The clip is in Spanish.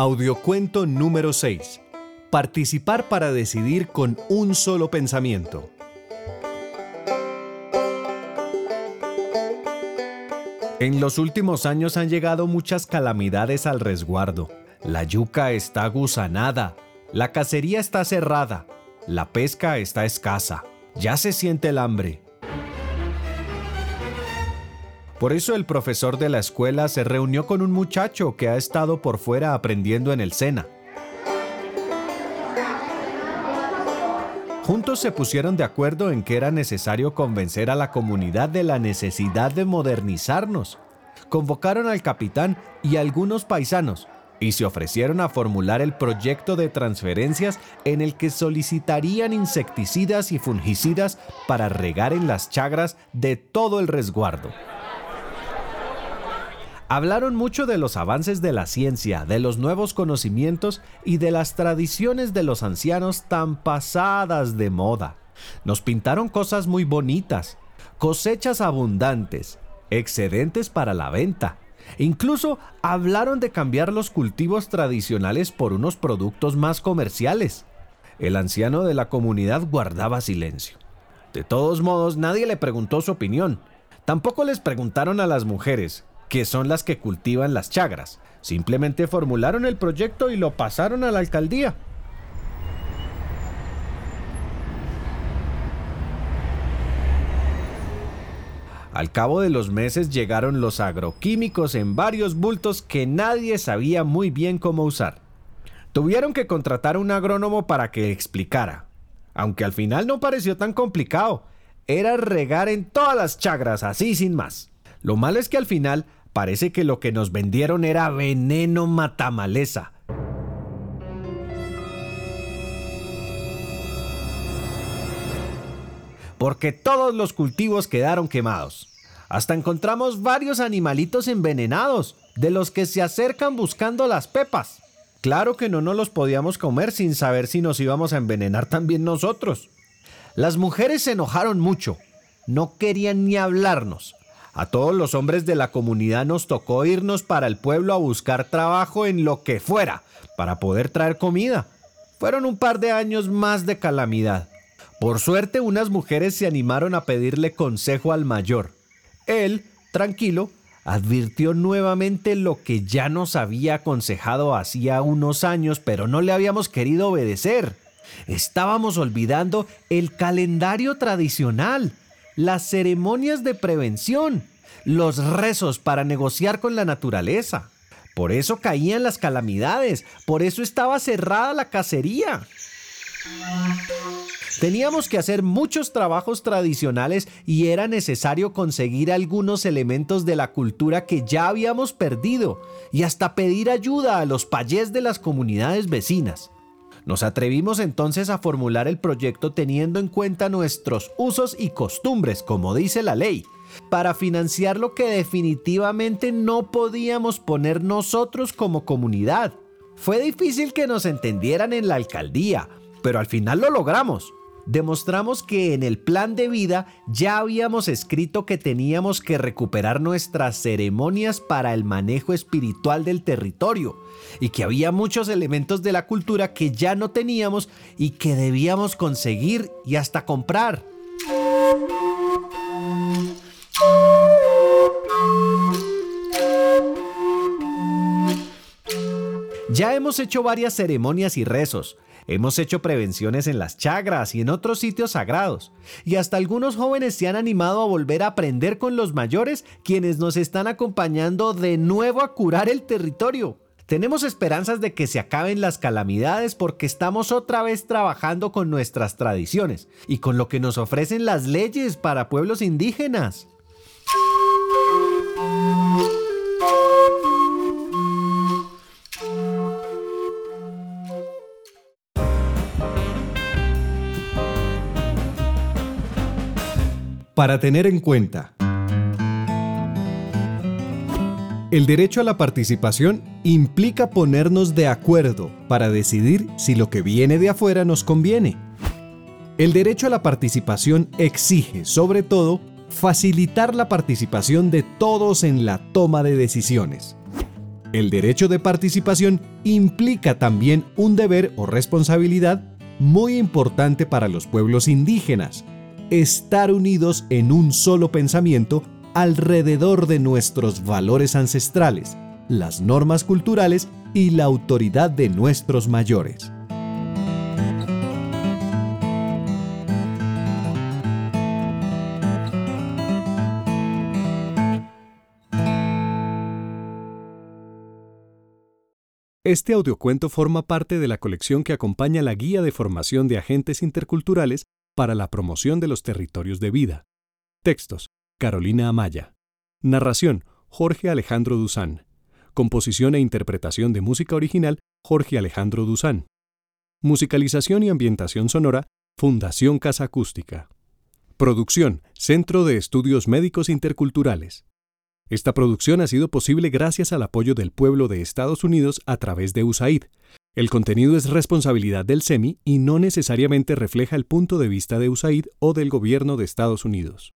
Audiocuento número 6. Participar para decidir con un solo pensamiento. En los últimos años han llegado muchas calamidades al resguardo. La yuca está gusanada, la cacería está cerrada, la pesca está escasa, ya se siente el hambre. Por eso el profesor de la escuela se reunió con un muchacho que ha estado por fuera aprendiendo en el SENA. Juntos se pusieron de acuerdo en que era necesario convencer a la comunidad de la necesidad de modernizarnos. Convocaron al capitán y algunos paisanos y se ofrecieron a formular el proyecto de transferencias en el que solicitarían insecticidas y fungicidas para regar en las chagras de todo el resguardo. Hablaron mucho de los avances de la ciencia, de los nuevos conocimientos y de las tradiciones de los ancianos tan pasadas de moda. Nos pintaron cosas muy bonitas, cosechas abundantes, excedentes para la venta. Incluso hablaron de cambiar los cultivos tradicionales por unos productos más comerciales. El anciano de la comunidad guardaba silencio. De todos modos, nadie le preguntó su opinión. Tampoco les preguntaron a las mujeres, que son las que cultivan las chagras. Simplemente formularon el proyecto y lo pasaron a la alcaldía. Al cabo de los meses llegaron los agroquímicos en varios bultos que nadie sabía muy bien cómo usar. Tuvieron que contratar a un agrónomo para que explicara, aunque al final no pareció tan complicado. Era regar en todas las chagras, así sin más. Lo malo es que al final Parece que lo que nos vendieron era veneno matamaleza. Porque todos los cultivos quedaron quemados. Hasta encontramos varios animalitos envenenados, de los que se acercan buscando las pepas. Claro que no nos los podíamos comer sin saber si nos íbamos a envenenar también nosotros. Las mujeres se enojaron mucho, no querían ni hablarnos. A todos los hombres de la comunidad nos tocó irnos para el pueblo a buscar trabajo en lo que fuera, para poder traer comida. Fueron un par de años más de calamidad. Por suerte unas mujeres se animaron a pedirle consejo al mayor. Él, tranquilo, advirtió nuevamente lo que ya nos había aconsejado hacía unos años, pero no le habíamos querido obedecer. Estábamos olvidando el calendario tradicional las ceremonias de prevención, los rezos para negociar con la naturaleza. Por eso caían las calamidades, por eso estaba cerrada la cacería. Teníamos que hacer muchos trabajos tradicionales y era necesario conseguir algunos elementos de la cultura que ya habíamos perdido y hasta pedir ayuda a los payés de las comunidades vecinas. Nos atrevimos entonces a formular el proyecto teniendo en cuenta nuestros usos y costumbres, como dice la ley, para financiar lo que definitivamente no podíamos poner nosotros como comunidad. Fue difícil que nos entendieran en la alcaldía, pero al final lo logramos demostramos que en el plan de vida ya habíamos escrito que teníamos que recuperar nuestras ceremonias para el manejo espiritual del territorio y que había muchos elementos de la cultura que ya no teníamos y que debíamos conseguir y hasta comprar. Ya hemos hecho varias ceremonias y rezos, Hemos hecho prevenciones en las chagras y en otros sitios sagrados, y hasta algunos jóvenes se han animado a volver a aprender con los mayores quienes nos están acompañando de nuevo a curar el territorio. Tenemos esperanzas de que se acaben las calamidades porque estamos otra vez trabajando con nuestras tradiciones y con lo que nos ofrecen las leyes para pueblos indígenas. Para tener en cuenta. El derecho a la participación implica ponernos de acuerdo para decidir si lo que viene de afuera nos conviene. El derecho a la participación exige, sobre todo, facilitar la participación de todos en la toma de decisiones. El derecho de participación implica también un deber o responsabilidad muy importante para los pueblos indígenas, estar unidos en un solo pensamiento alrededor de nuestros valores ancestrales, las normas culturales y la autoridad de nuestros mayores. Este audiocuento forma parte de la colección que acompaña la Guía de Formación de Agentes Interculturales para la Promoción de los Territorios de Vida. Textos: Carolina Amaya. Narración: Jorge Alejandro Duzán. Composición e interpretación de música original: Jorge Alejandro Duzán. Musicalización y ambientación sonora: Fundación Casa Acústica. Producción: Centro de Estudios Médicos Interculturales. Esta producción ha sido posible gracias al apoyo del pueblo de Estados Unidos a través de USAID. El contenido es responsabilidad del SEMI y no necesariamente refleja el punto de vista de USAID o del gobierno de Estados Unidos.